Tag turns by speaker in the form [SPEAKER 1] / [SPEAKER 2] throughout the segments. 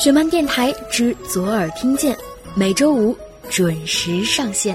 [SPEAKER 1] 雪漫电台之左耳听见，每周五准时上线。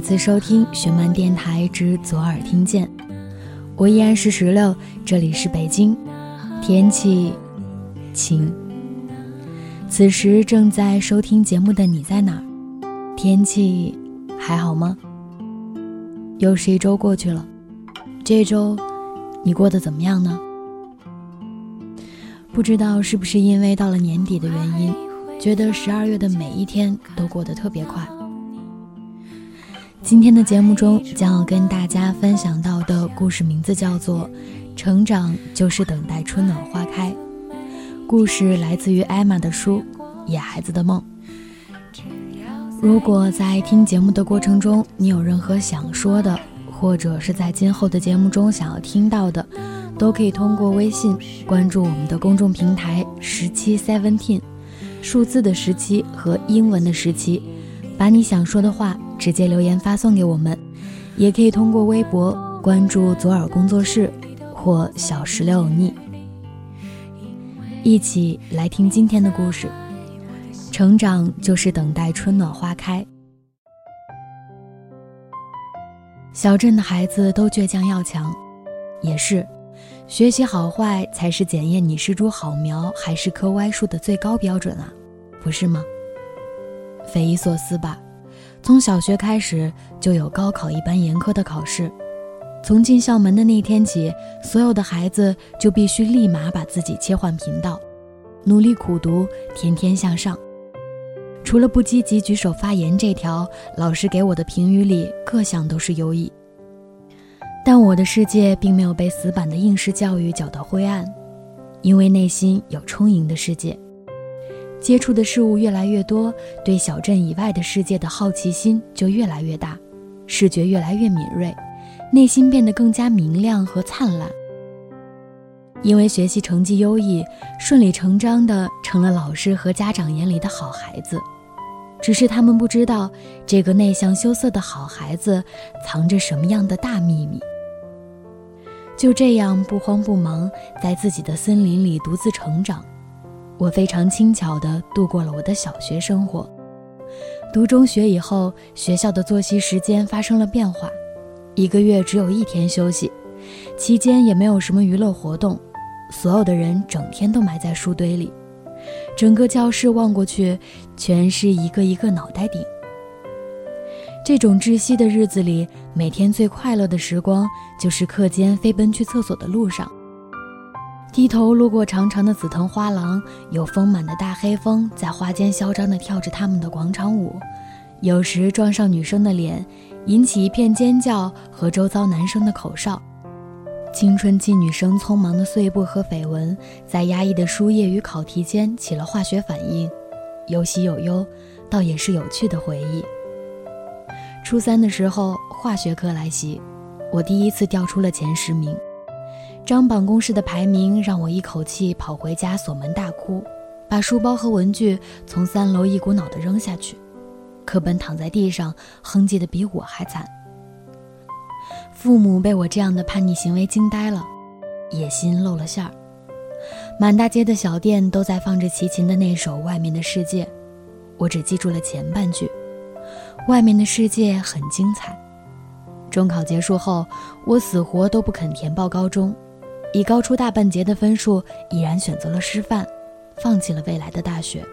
[SPEAKER 2] 再次收听雪漫电台之左耳听见。我依然是石榴，这里是北京，天气晴。此时正在收听节目的你在哪？天气还好吗？又是一周过去了，这周你过得怎么样呢？不知道是不是因为到了年底的原因。觉得十二月的每一天都过得特别快。今天的节目中将要跟大家分享到的故事名字叫做《成长就是等待春暖花开》。故事来自于艾玛的书《野孩子的梦》。如果在听节目的过程中你有任何想说的，或者是在今后的节目中想要听到的，都可以通过微信关注我们的公众平台十七 seventeen。数字的十七和英文的十七，把你想说的话直接留言发送给我们，也可以通过微博关注左耳工作室或小石榴腻，一起来听今天的故事。成长就是等待春暖花开。小镇的孩子都倔强要强，也是，学习好坏才是检验你是株好苗还是棵歪树的最高标准啊。不是吗？匪夷所思吧？从小学开始就有高考一般严苛的考试，从进校门的那天起，所有的孩子就必须立马把自己切换频道，努力苦读，天天向上。除了不积极举手发言这条，老师给我的评语里各项都是优异。但我的世界并没有被死板的应试教育搅到灰暗，因为内心有充盈的世界。接触的事物越来越多，对小镇以外的世界的好奇心就越来越大，视觉越来越敏锐，内心变得更加明亮和灿烂。因为学习成绩优异，顺理成章地成了老师和家长眼里的好孩子。只是他们不知道，这个内向羞涩的好孩子藏着什么样的大秘密。就这样不慌不忙，在自己的森林里独自成长。我非常轻巧地度过了我的小学生活。读中学以后，学校的作息时间发生了变化，一个月只有一天休息，期间也没有什么娱乐活动，所有的人整天都埋在书堆里，整个教室望过去，全是一个一个脑袋顶。这种窒息的日子里，每天最快乐的时光就是课间飞奔去厕所的路上。低头路过长长的紫藤花廊，有丰满的大黑蜂在花间嚣张地跳着他们的广场舞，有时撞上女生的脸，引起一片尖叫和周遭男生的口哨。青春期女生匆忙的碎步和绯闻，在压抑的书页与考题间起了化学反应，有喜有忧，倒也是有趣的回忆。初三的时候，化学课来袭，我第一次掉出了前十名。张榜公式的排名让我一口气跑回家锁门大哭，把书包和文具从三楼一股脑的扔下去，课本躺在地上，哼唧的比我还惨。父母被我这样的叛逆行为惊呆了，野心露了馅儿。满大街的小店都在放着齐秦的那首《外面的世界》，我只记住了前半句：“外面的世界很精彩。”中考结束后，我死活都不肯填报高中，以高出大半截的分数，毅然选择了师范，放弃了未来的大学。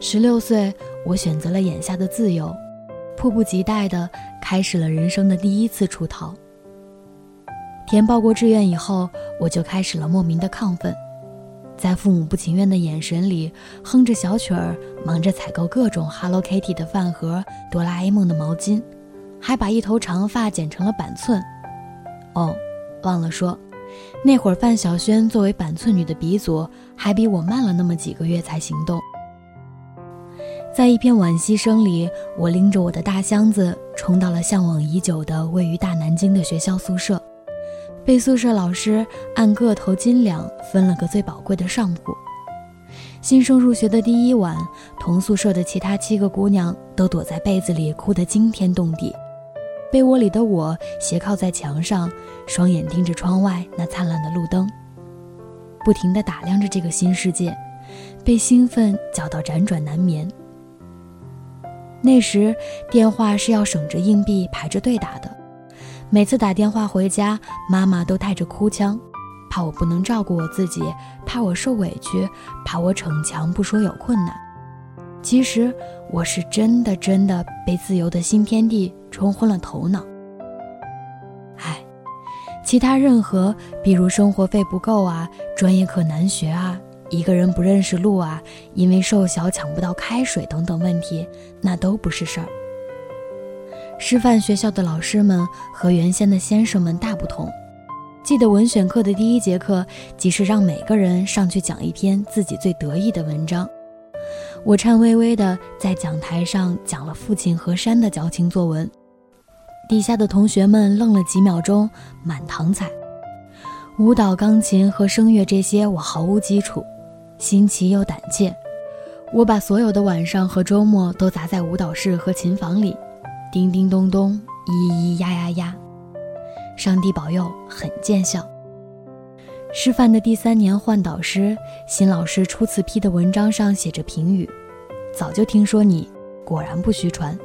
[SPEAKER 2] 十六岁，我选择了眼下的自由，迫不及待地开始了人生的第一次出逃。填报过志愿以后，我就开始了莫名的亢奋，在父母不情愿的眼神里，哼着小曲儿，忙着采购各种 Hello Kitty 的饭盒、哆啦 A 梦的毛巾。还把一头长发剪成了板寸。哦，忘了说，那会儿范晓萱作为板寸女的鼻祖，还比我慢了那么几个月才行动。在一片惋惜声里，我拎着我的大箱子，冲到了向往已久的位于大南京的学校宿舍，被宿舍老师按个头斤两分了个最宝贵的上铺。新生入学的第一晚，同宿舍的其他七个姑娘都躲在被子里哭得惊天动地。被窝里的我斜靠在墙上，双眼盯着窗外那灿烂的路灯，不停地打量着这个新世界，被兴奋搅到辗转难眠。那时电话是要省着硬币排着队打的，每次打电话回家，妈妈都带着哭腔，怕我不能照顾我自己，怕我受委屈，怕我逞强不说有困难。其实我是真的真的被自由的新天地冲昏了头脑。唉，其他任何，比如生活费不够啊，专业课难学啊，一个人不认识路啊，因为瘦小抢不到开水等等问题，那都不是事儿。师范学校的老师们和原先的先生们大不同。记得文选课的第一节课，即是让每个人上去讲一篇自己最得意的文章。我颤巍巍地在讲台上讲了父亲和山的矫情作文，底下的同学们愣了几秒钟，满堂彩。舞蹈、钢琴和声乐这些我毫无基础，新奇又胆怯。我把所有的晚上和周末都砸在舞蹈室和琴房里，叮叮咚咚，咿咿呀呀呀。上帝保佑，很见效。师范的第三年换导师，新老师初次批的文章上写着评语：“早就听说你，果然不虚传。”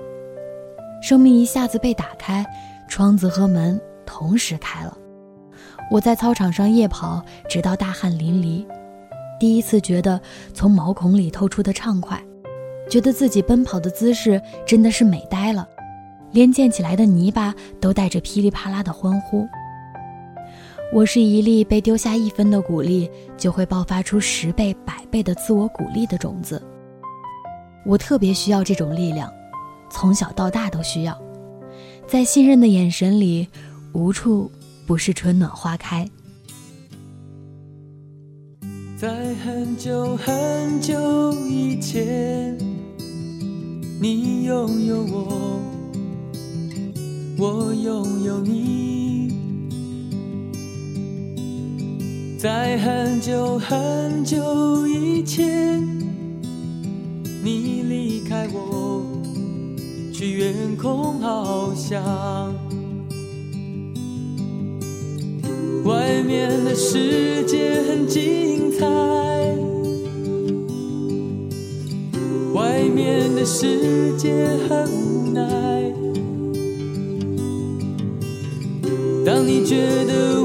[SPEAKER 2] 生命一下子被打开，窗子和门同时开了。我在操场上夜跑，直到大汗淋漓，第一次觉得从毛孔里透出的畅快，觉得自己奔跑的姿势真的是美呆了，连溅起来的泥巴都带着噼里啪啦的欢呼。我是一粒被丢下一分的鼓励，就会爆发出十倍、百倍的自我鼓励的种子。我特别需要这种力量，从小到大都需要。在信任的眼神里，无处不是春暖花开。
[SPEAKER 3] 在很久很久以前，你拥有我，我拥有你。在很久很久以前，你离开我，去远空翱翔。外面的世界很精彩，外面的世界很无奈。当你觉得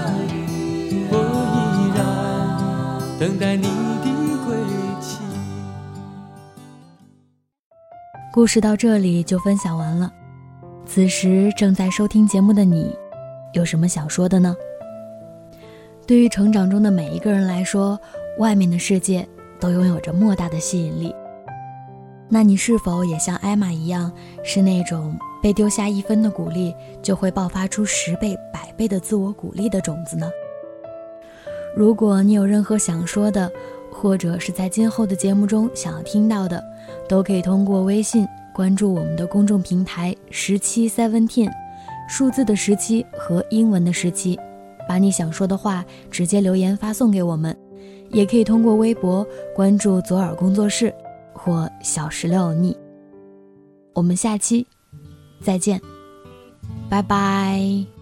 [SPEAKER 2] 故事到这里就分享完了。此时正在收听节目的你，有什么想说的呢？对于成长中的每一个人来说，外面的世界都拥有着莫大的吸引力。那你是否也像艾玛一样，是那种？被丢下一分的鼓励，就会爆发出十倍、百倍的自我鼓励的种子呢。如果你有任何想说的，或者是在今后的节目中想要听到的，都可以通过微信关注我们的公众平台十七 Seventeen，数字的十七和英文的十七，把你想说的话直接留言发送给我们，也可以通过微博关注左耳工作室或小石榴欧尼。我们下期再见，拜拜。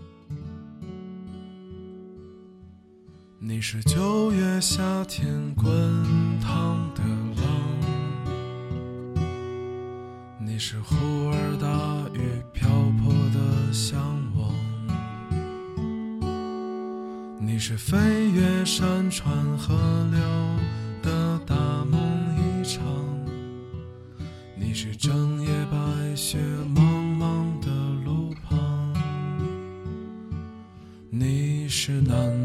[SPEAKER 4] 你是九月夏天滚烫的浪，你是忽而大雨瓢泼的向往，你是飞越山川河流的大梦一场，你是整夜白雪茫茫的路旁，你是南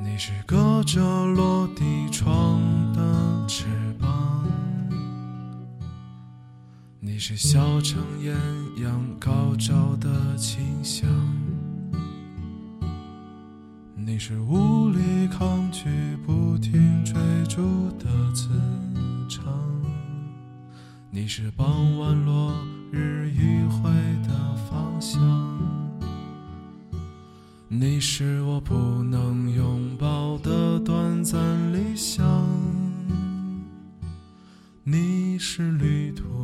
[SPEAKER 4] 你是隔着落地窗的翅膀，你是小城艳阳高照的清香。你是无力抗拒、不停追逐的磁场，你是傍晚落日余晖的方向，你是我不能拥的短暂理想，你是旅途，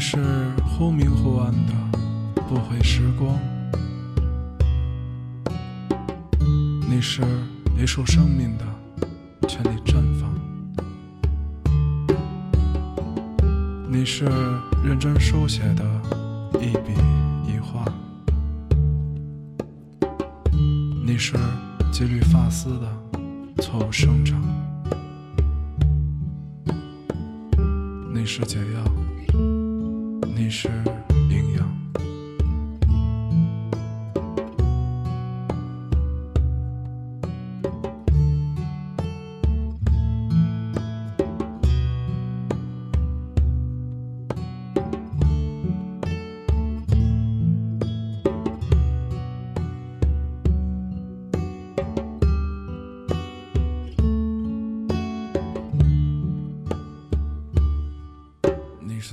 [SPEAKER 4] 你是忽明忽暗的不悔时光，你是一束生命的全力绽放。你是认真书写的一笔一画，你是几缕发丝的错误生长，你是解药，你是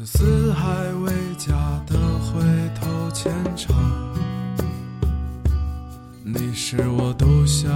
[SPEAKER 4] 四海为家的回头牵肠，你是我独享